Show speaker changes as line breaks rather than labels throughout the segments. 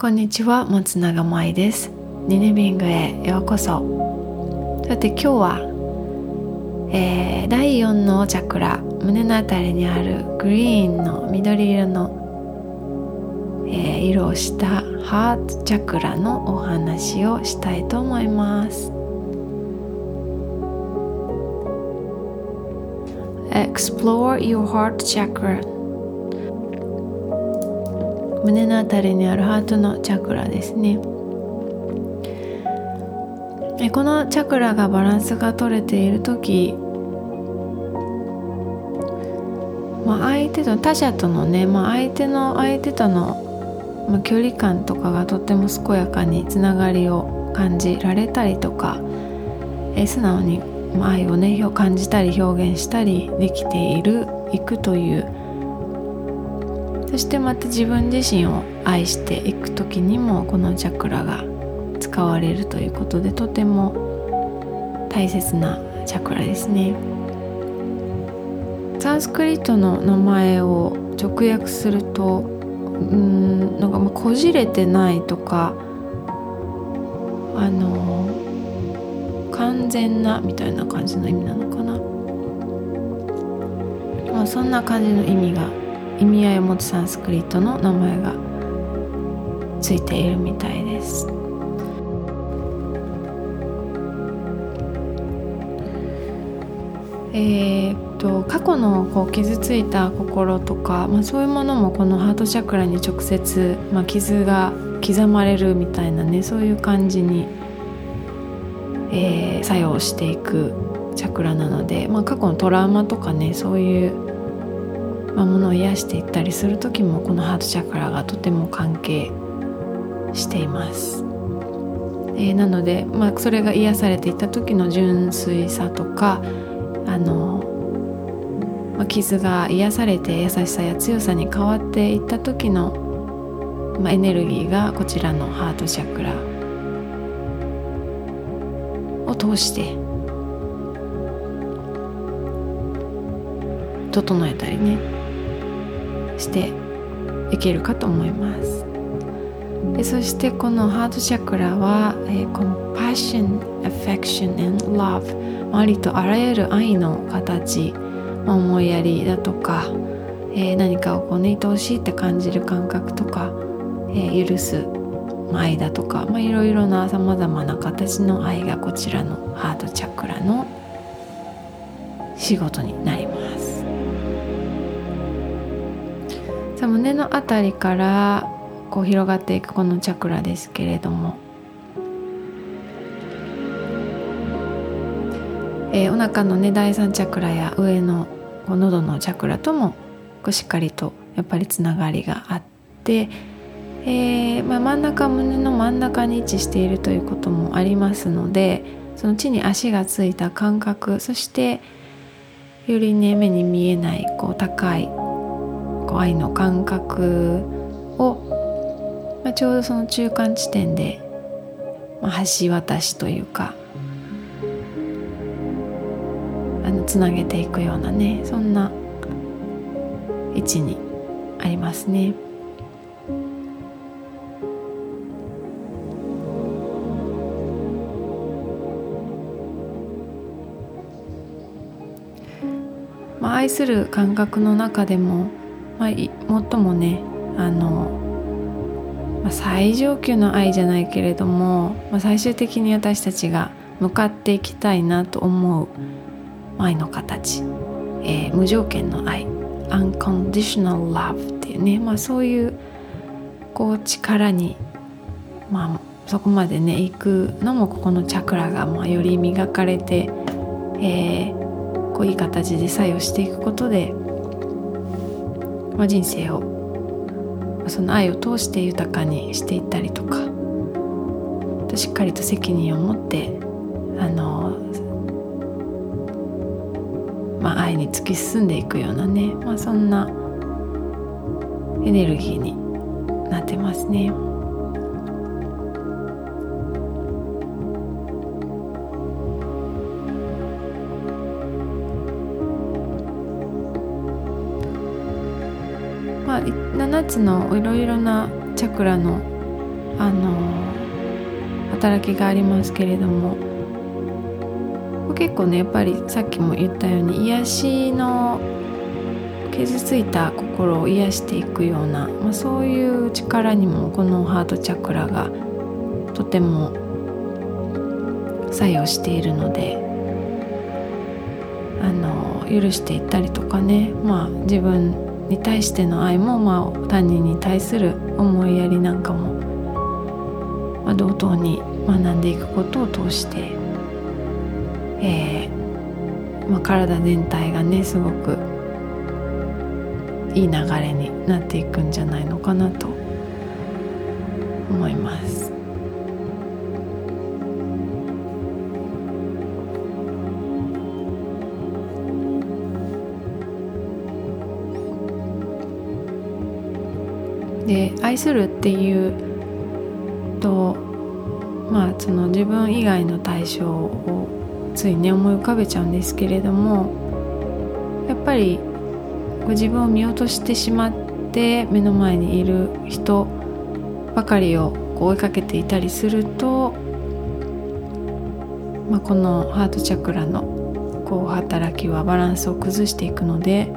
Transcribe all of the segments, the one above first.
こんにちは松永舞です。ニネビングへようこそ。さて今日は、えー、第4のチャクラ胸のあたりにあるグリーンの緑色の、えー、色をしたハートチャクラのお話をしたいと思います。Explore your heart chakra. 胸の辺りにあるハートのチャクラですね。このチャクラがバランスが取れている時、まあ、相手と他者とのね、まあ、相手の相手との、ま、距離感とかがとっても健やかにつながりを感じられたりとかえ素直に愛をね感じたり表現したりできているいくというそしてまた自分自身を愛していく時にもこのチャクラが使われるということでとても大切なチャクラですね。サンスクリットの名前を直訳するとうんなんかまあこじれてないとかあの完全なみたいな感じの意味なのかな、まあ、そんな感じの意味が意味合いを持つサンスクリットの名前がついているみたいです。えー、っと過去のこう傷ついた心とか、まあ、そういうものもこのハートチャクラに直接、まあ、傷が刻まれるみたいなねそういう感じに、えー、作用していくチャクラなので、まあ、過去のトラウマとかねそういうまあ、物を癒していったりする時もこのハートチャクラがとても関係しています。えー、なので、まあ、それが癒されていった時の純粋さとかあの、まあ、傷が癒されて優しさや強さに変わっていった時の、まあ、エネルギーがこちらのハートチャクラを通して整えたりねしていけるかと思います。でそしてこのハートチャクラは、えー、Compassion, Affection and Love ありとあらゆる愛の形、まあ、思いやりだとか、えー、何かをこうね愛おしいって感じる感覚とか、えー、許す愛だとか、まあ、いろいろなさまざまな形の愛がこちらのハートチャクラの仕事になります。さあ胸の辺りからこう広がっていくこのチャクラですけれども、えー、お腹のね第三チャクラや上のこう喉のチャクラともこうしっかりとやっぱりつながりがあって、えー、まあ、真ん中胸の真ん中に位置しているということもありますのでその地に足がついた感覚そしてよりね目に見えないこう高いこう愛の感覚を、まあ、ちょうどその中間地点で、まあ、橋渡しというかあのつなげていくようなねそんな位置にありますね。まあ、愛する感覚の中でもまあ、最もねあの、まあ、最上級の愛じゃないけれども、まあ、最終的に私たちが向かっていきたいなと思う愛の形、えー、無条件の愛。unconditional love っていうね、まあ、そういうこう力に、まあ、そこまでね行くのもここのチャクラがまあより磨かれて、えー、こういい形で作用していくことでまあ、人生をその愛を通して豊かにしていったりとかしっかりと責任を持ってあの、まあ、愛に突き進んでいくようなね、まあ、そんなエネルギーになってますね。7つのいろいろなチャクラのあの働きがありますけれども結構ねやっぱりさっきも言ったように癒しの傷ついた心を癒していくような、まあ、そういう力にもこのハートチャクラがとても作用しているのであの許していったりとかね、まあ、自分に対しての愛も、まあ、他人に対する思いやりなんかも、まあ、同等に学んでいくことを通して、えーまあ、体全体がねすごくいい流れになっていくんじゃないのかなと思います。で愛するっていうとまあその自分以外の対象をついね思い浮かべちゃうんですけれどもやっぱり自分を見落としてしまって目の前にいる人ばかりを追いかけていたりすると、まあ、このハートチャクラのこう働きはバランスを崩していくので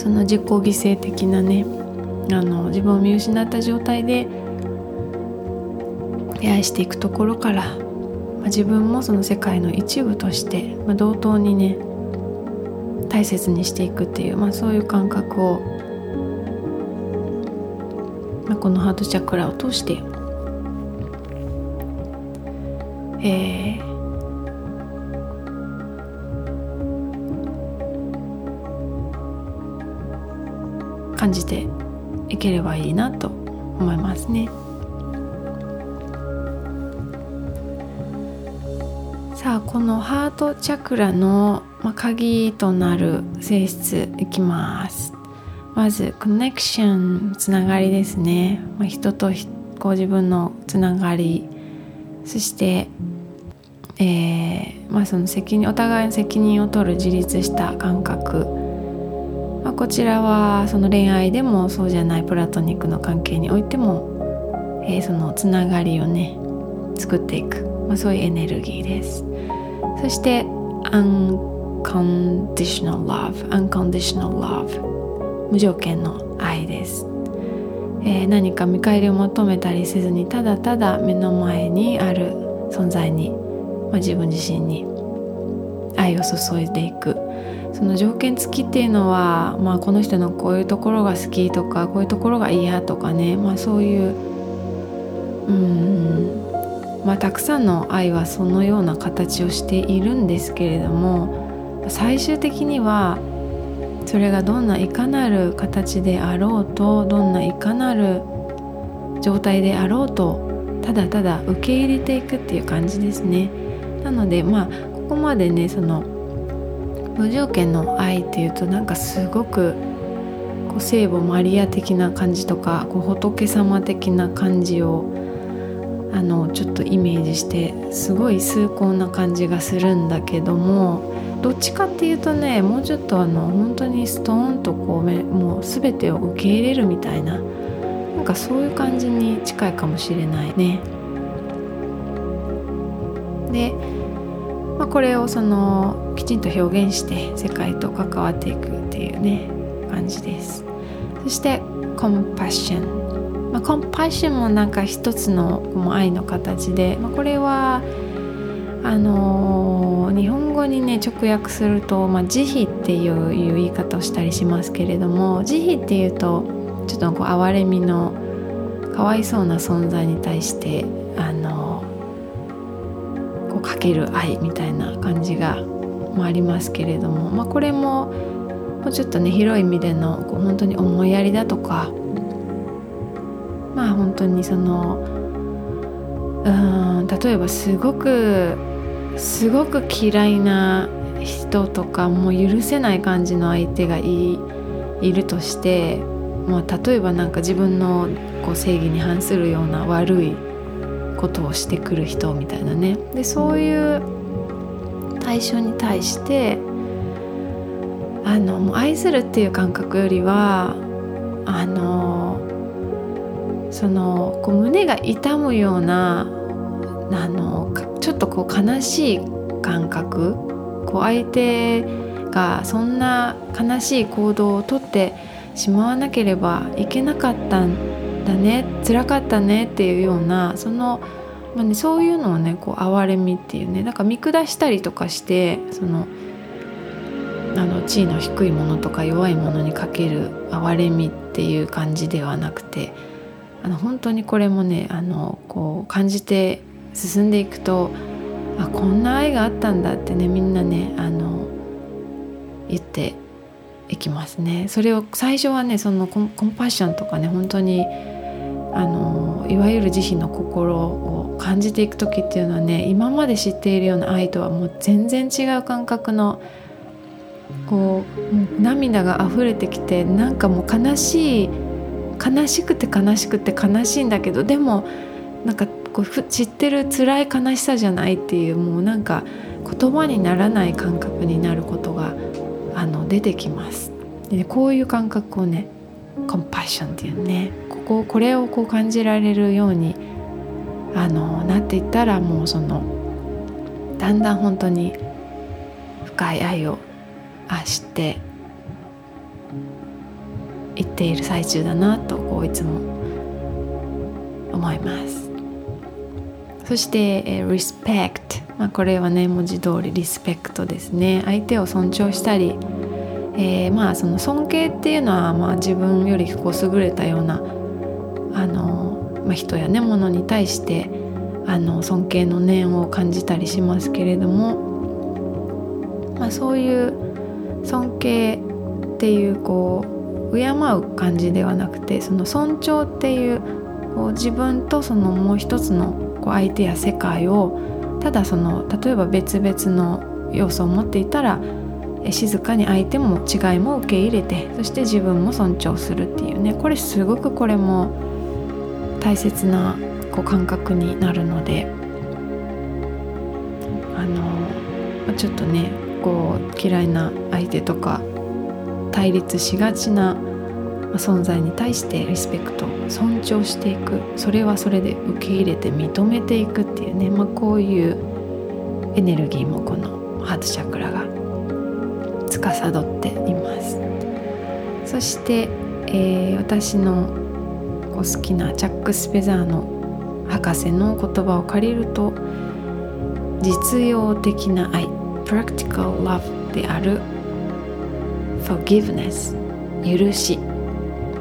その自己犠牲的なねあの自分を見失った状態で出会いしていくところから、まあ、自分もその世界の一部として、まあ、同等にね大切にしていくっていう、まあ、そういう感覚を、まあ、このハートチャクラを通して、えー、感じていければいいなと思いますね。さあこのハートチャクラの鍵となる性質いきます。まずコネクションつながりですね、まあ、人とこう自分のつながりそして、えーまあ、その責任お互いの責任を取る自立した感覚、こちらはその恋愛でもそうじゃないプラトニックの関係においても、えー、そのつながりをね作っていく、まあ、そういうエネルギーです。そして unconditional love unconditional love 無条件の愛です、えー、何か見返りを求めたりせずにただただ目の前にある存在に、まあ、自分自身に愛を注いでいく。その条件付きっていうのは、まあ、この人のこういうところが好きとかこういうところが嫌とかね、まあ、そういううんまあたくさんの愛はそのような形をしているんですけれども最終的にはそれがどんないかなる形であろうとどんないかなる状態であろうとただただ受け入れていくっていう感じですね。なのでまあここまでねその無条件の愛っていうとなんかすごくこう聖母マリア的な感じとかこう仏様的な感じをあのちょっとイメージしてすごい崇高な感じがするんだけどもどっちかっていうとねもうちょっとあの本当にストーンとこうもう全てを受け入れるみたいななんかそういう感じに近いかもしれないね。でまあ、これをそのきちんと表現して世界と関わっていくっていうね感じです。そしてコンパッション、まあ、コンパッションもなんか一つの愛の形で、まあ、これはあのー、日本語にね直訳すると、まあ、慈悲っていう言い方をしたりしますけれども慈悲っていうとちょっとこう哀れみのかわいそうな存在に対してける愛みたいな感じが、まあ、ありますけれども、まあ、これももうちょっとね広い意味でのこう本当に思いやりだとかまあ本当にそのうん例えばすごくすごく嫌いな人とかもう許せない感じの相手がいいるとして、まあ、例えばなんか自分のこう正義に反するような悪いことをしてくる人みたいなね。でそういう対象に対してあの愛するっていう感覚よりはあのそのこう胸が痛むようなあのちょっとこう悲しい感覚。こう相手がそんな悲しい行動をとってしまわなければいけなかったんだね辛かったねっていうようなその、まあね、そういうのをねこう哀れみっていうねだか見下したりとかしてそのあの地位の低いものとか弱いものにかける哀れみっていう感じではなくてあの本当にこれもねあのこう感じて進んでいくとあこんな愛があったんだってねみんなねあの言っていきますね。それを最初はねそのコンパッションとかね本当にあのいわゆる慈悲の心を感じていく時っていうのはね今まで知っているような愛とはもう全然違う感覚のこう涙が溢れてきてなんかもう悲しい悲しくて悲しくて悲しいんだけどでもなんかこう知ってる辛い悲しさじゃないっていうもうなんか言葉にならない感覚になることがあの出てきます。でこういう感覚をねコンパッションっていうねこここれをこう感じられるようにあのなっていったらもうそのだんだん本当に深い愛をあしていっている最中だなとこういつも思います。そして、え respect、まあ、これはね文字通りリスペクトですね。相手を尊重したり、えー、まあその尊敬っていうのは、まあ、自分よりこう優れたような、まあ、人やねものに対してあの尊敬の念を感じたりしますけれども、まあ、そういう尊敬っていうこう敬う感じではなくてその尊重っていうこう自分とそのもう一つのこう相手や世界をただその例えば別々の要素を持っていたら静かに相手も違いも受け入れてそして自分も尊重するっていうねこれすごくこれも大切なこう感覚になるのであのちょっとねこう嫌いな相手とか対立しがちな存在に対してリスペクト尊重していく。それはそれで受け入れて認めていくっていうね、まあ、こういうエネルギーもこのハートチャクラが司っています。そして、えー、私のこう好きなチャック・スペザーの博士の言葉を借りると実用的な愛 practical love である forgiveness 許し。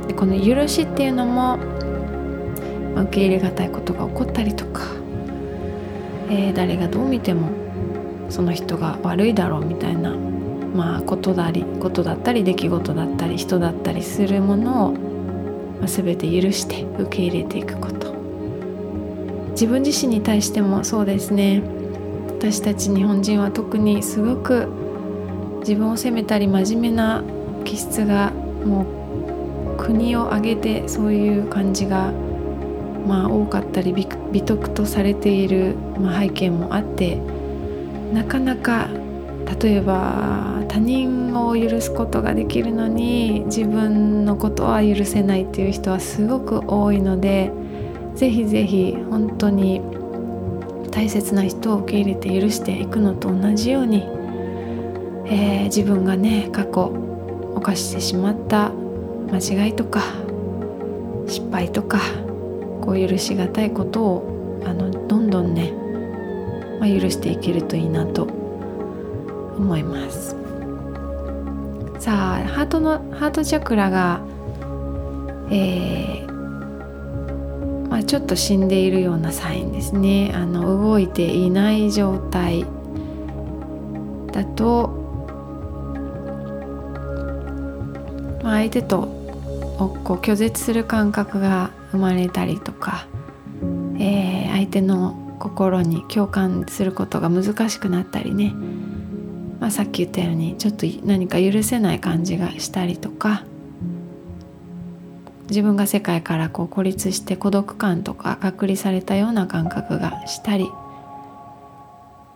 でこの許しっていうのも、受け入れがたいことが起こったりとか、えー、誰がどう見てもその人が悪いだろうみたいな、まあ、ことだりことだったり出来事だったり人だったりするものを、まあ、全て許して受け入れていくこと。自分自身に対してもそうですね。私たち日本人は特にすごく自分を責めたり真面目な気質がもう国を挙げてそういう感じがまあ多かったり美徳とされている、ま、背景もあってなかなか例えば他人を許すことができるのに自分のことは許せないっていう人はすごく多いのでぜひぜひ本当に大切な人を受け入れて許していくのと同じように、えー、自分がね過去犯してしまった間違いとか失敗とかこう許しがたいことをあのどんどんね、まあ、許していけるといいなと思います。さあハートのハートチャクラが、えー、まあ、ちょっと死んでいるようなサインですね。あの動いていない状態だと、ま、相手とこう拒絶する感覚が生まれたりとか、えー、相手の心に共感することが難しくなったりね、まあ、さっき言ったようにちょっと何か許せない感じがしたりとか自分が世界からこう孤立して孤独感とか隔離されたような感覚がしたり、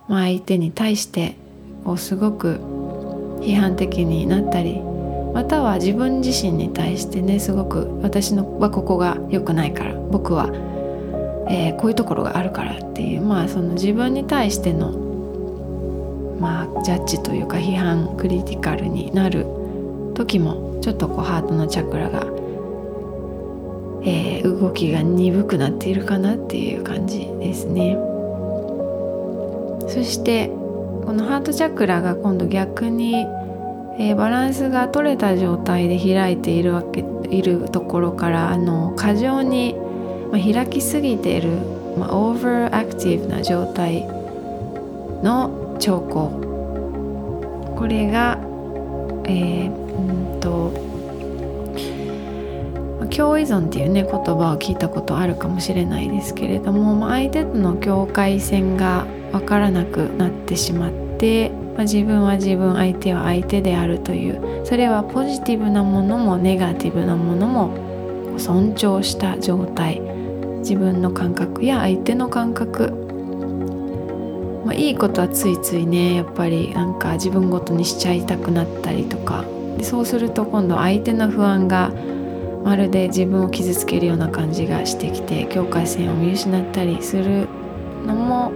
まあ、相手に対してこうすごく批判的になったりまたは自分自身に対してねすごく私のはここが良くないから僕は、えー、こういうところがあるからっていうまあその自分に対してのまあジャッジというか批判クリティカルになる時もちょっとこうハートのチャクラが、えー、動きが鈍くなっているかなっていう感じですね。そしてこのハートチャクラが今度逆にえー、バランスが取れた状態で開いているわけいるところからあの過剰に、まあ、開きすぎている、まあ、オーバーアクティブな状態の兆候これが、えー、うんと共依存っていうね言葉を聞いたことあるかもしれないですけれども、ま、相手との境界線が分からなくなってしまってまあ、自分は自分相手は相手であるというそれはポジティブなものもネガティブなものも尊重した状態。自分の感覚や相手の感覚、まあ、いいことはついついねやっぱりなんか自分ごとにしちゃいたくなったりとか。でそうすると今度相手の不安がまるで自分を傷つけるような感じがしてきて境界線を見失ったりするのも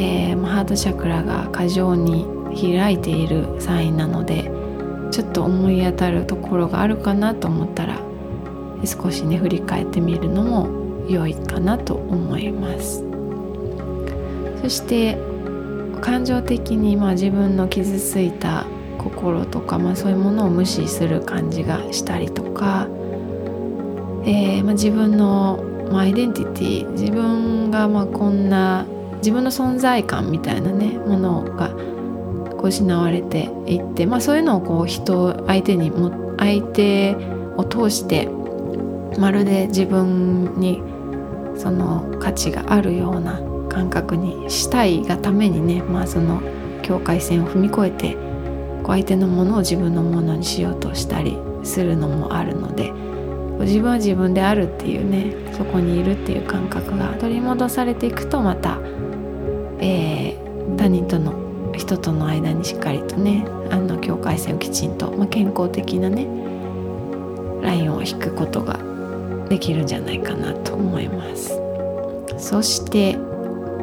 えー、ハートチャクラが過剰に開いているサインなのでちょっと思い当たるところがあるかなと思ったら少しね振り返ってみるのも良いかなと思います。そして感情的にまあ自分の傷ついた心とか、まあ、そういうものを無視する感じがしたりとか、えーまあ、自分の、まあ、アイデンティティ自分がまこんな自分の存在感みたいなねものが失われていって、まあ、そういうのをこう人相手にも相手を通してまるで自分にその価値があるような感覚にしたいがためにね、まあ、その境界線を踏み越えてこう相手のものを自分のものにしようとしたりするのもあるので自分は自分であるっていうねそこにいるっていう感覚が取り戻されていくとまたえー、他人との人との間にしっかりとねあの境界線をきちんと、まあ、健康的なねラインを引くことができるんじゃないかなと思います。そして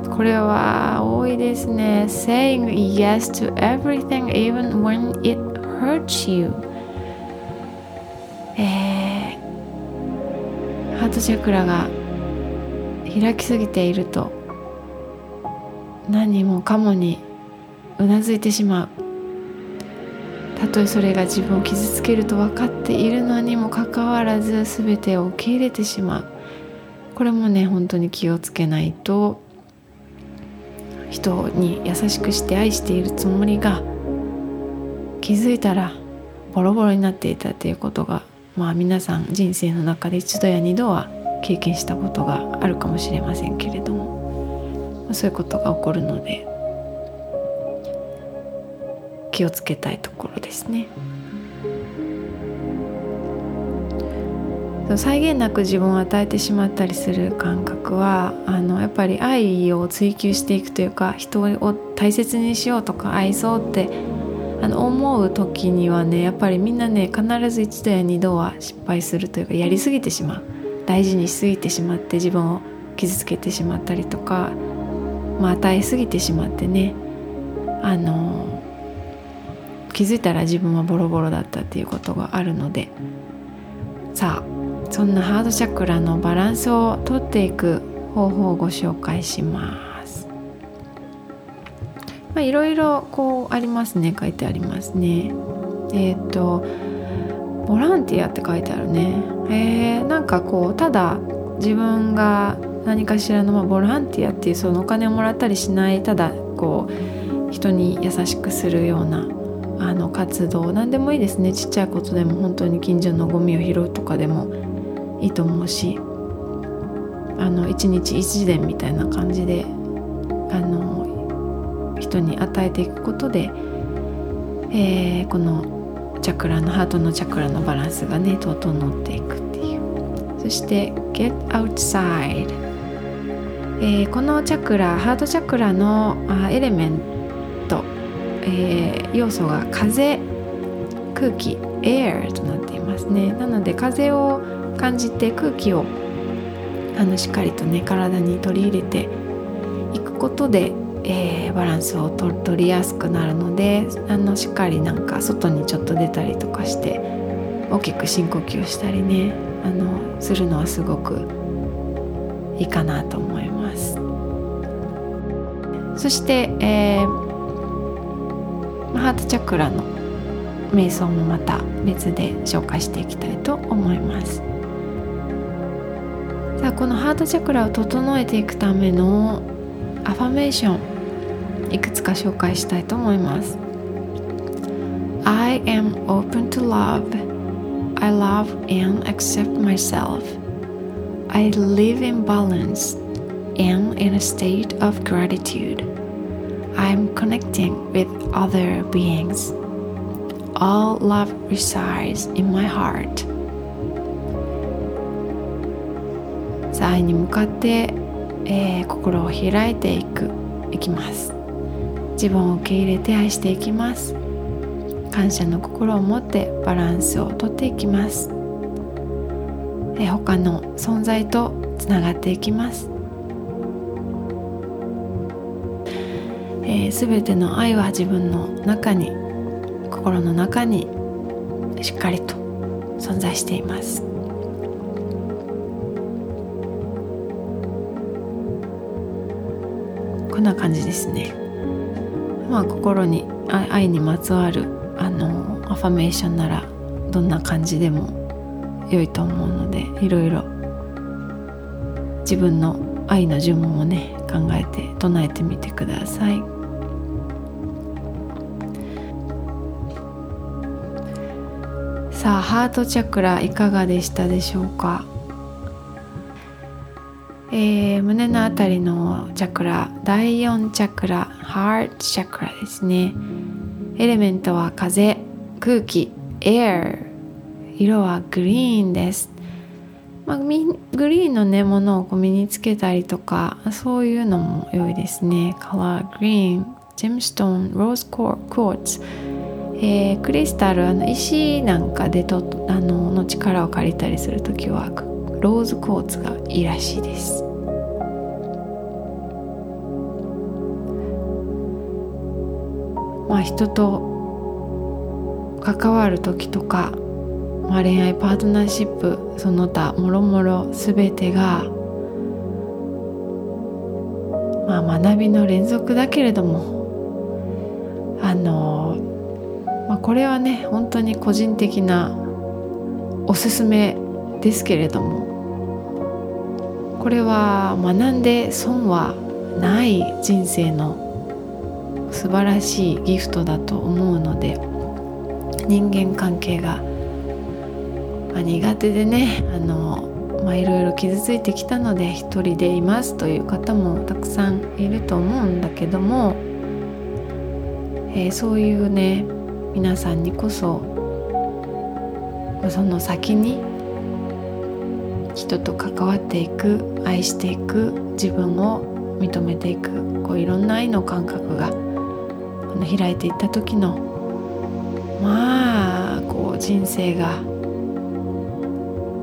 これは多いですね。saying yes to everything even when it hurts you. えー、ハートチャクラが開きすぎていると何もかもにうなずいてしまう。たとえそれが自分を傷つけると分かっているのにもかかわらず全てを受け入れてしまう。これもね本当に気をつけないと人に優しくして愛しているつもりが気づいたらボロボロになっていたっていうことがまあ皆さん人生の中で一度や二度は経験したことがあるかもしれませんけれどもそういうことが起こるので気をつけたいところですね。際限なく自分を与えてしまったりする感覚はあのやっぱり愛を追求していくというか人を大切にしようとか愛そうってあの思う時にはねやっぱりみんなね必ず一度や二度は失敗するというかやりすぎてしまう。大事にしすぎてしまって自分を傷つけてしまったりとかまあ、与えすぎてしまってねあの気づいたら自分はボロボロだったっていうことがあるので。さあそんなハードチャクラのバランスをとっていく方法をご紹介します。まあ、いろいろこうありますね書いてありますね。えっ、ー、とボランティアって書いてあるね。えー、なんかこうただ自分が何かしらの、まあ、ボランティアっていうそのお金をもらったりしないただこう人に優しくするようなあの活動何でもいいですねちっちゃいことでも本当に近所のゴミを拾うとかでもいいと思うしあの一日一伝みたいな感じであの人に与えていくことで、えー、このチャクラのハートのチャクラのバランスがね整っていくっていう。そして Get outside えー、このチャクラハートチャクラのあエレメント、えー、要素が風空気 air となっていますね。なので風を感じて空気をあのしっかりとね体に取り入れていくことで、えー、バランスを取りやすくなるのであのしっかりなんか外にちょっと出たりとかして大きく深呼吸したりねあのするのはすごくいいかなと思います。そして、えー、ハートチャクラの瞑想もまた別で紹介していきたいと思います。さあこのハートチャクラを整えていくためのアファメーションいくつか紹介したいと思います I am open to love I love and accept myself I live in balance and in a state of gratitude I'm connecting with other beings All love resides in my heart さあ愛に向かって、えー、心を開いていくいきます。自分を受け入れて愛していきます。感謝の心を持ってバランスをとっていきます、えー、他の存在とつながっていきます。すべ、ての愛は自分の中に心の中にしっかりと存在しています。な感じですねまあ心に愛にまつわるあのアファメーションならどんな感じでも良いと思うのでいろいろ自分の愛の順もね考えて唱えてみてください。さあハートチャクラいかがでしたでしょうか、えー、胸のあたりのチャクラ第4チャクラハートチャクラですね。エレメントは風空気 air 色はグリーンです、まあ、グリーンのねものをこう身につけたりとかそういうのも良いですね。カラーグリーンジェムストーンローズコーツえー、クリスタルあの石なんかでとあのの力を借りたりする時はローズコーツがいいらしいです。まあ人と関わる時とか、まあ、恋愛パートナーシップその他もろもろ全てが、まあ、学びの連続だけれどもあのまあ、これはね本当に個人的なおすすめですけれどもこれは学んで損はない人生の素晴らしいギフトだと思うので人間関係が、ま、苦手でねあのまあ、いろいろ傷ついてきたので一人でいますという方もたくさんいると思うんだけども、えー、そういうね皆さんにこそその先に人と関わっていく愛していく自分を認めていくこういろんな愛の感覚がこの開いていった時のまあこう人生が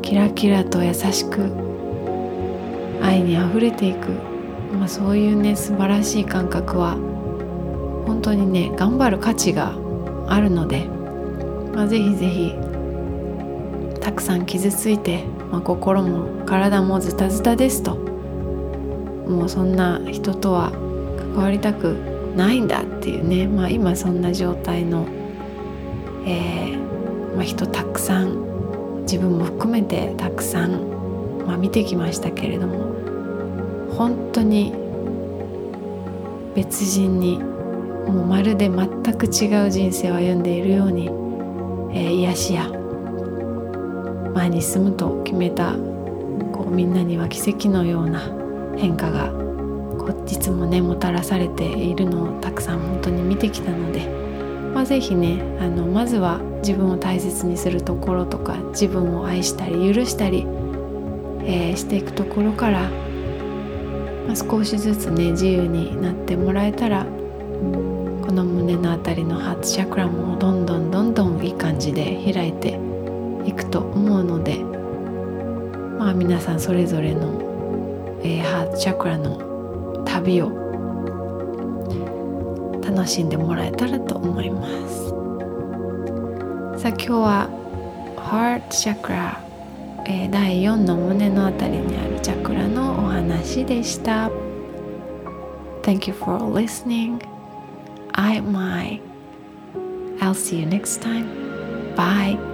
キラキラと優しく愛にあふれていく、まあ、そういうね素晴らしい感覚は本当にね頑張る価値があるので、まあ、ぜひぜひたくさん傷ついて、まあ、心も体もズタズタですと。もうそんな人とは関わりたくないんだっていうね、まあ、今そんな状態の、えーまあ、人たくさん自分も含めてたくさん、まあ、見てきましたけれども本当に別人にもうまるで全く違う人生を歩んでいるように、えー、癒しや前に進むと決めたこうみんなには奇跡のような変化がこう実もねもたらされているのをたくさん本当に見てきたので、まあ、是非ねあのまずは自分を大切にするところとか自分を愛したり許したり、えー、していくところから、まあ、少しずつね自由になってもらえたらこの胸のあたりのハーツチャクラもどんどんどんどんいい感じで開いていくと思うのでまあ皆さんそれぞれの、えー、ハーツチャクラの旅を楽しんでもらえたらと思いますさあ今日はハートチャクラ、えー、第4の胸のあたりにあるチャクラのお話でした Thank you for listening I am I I'll see you next time. Bye.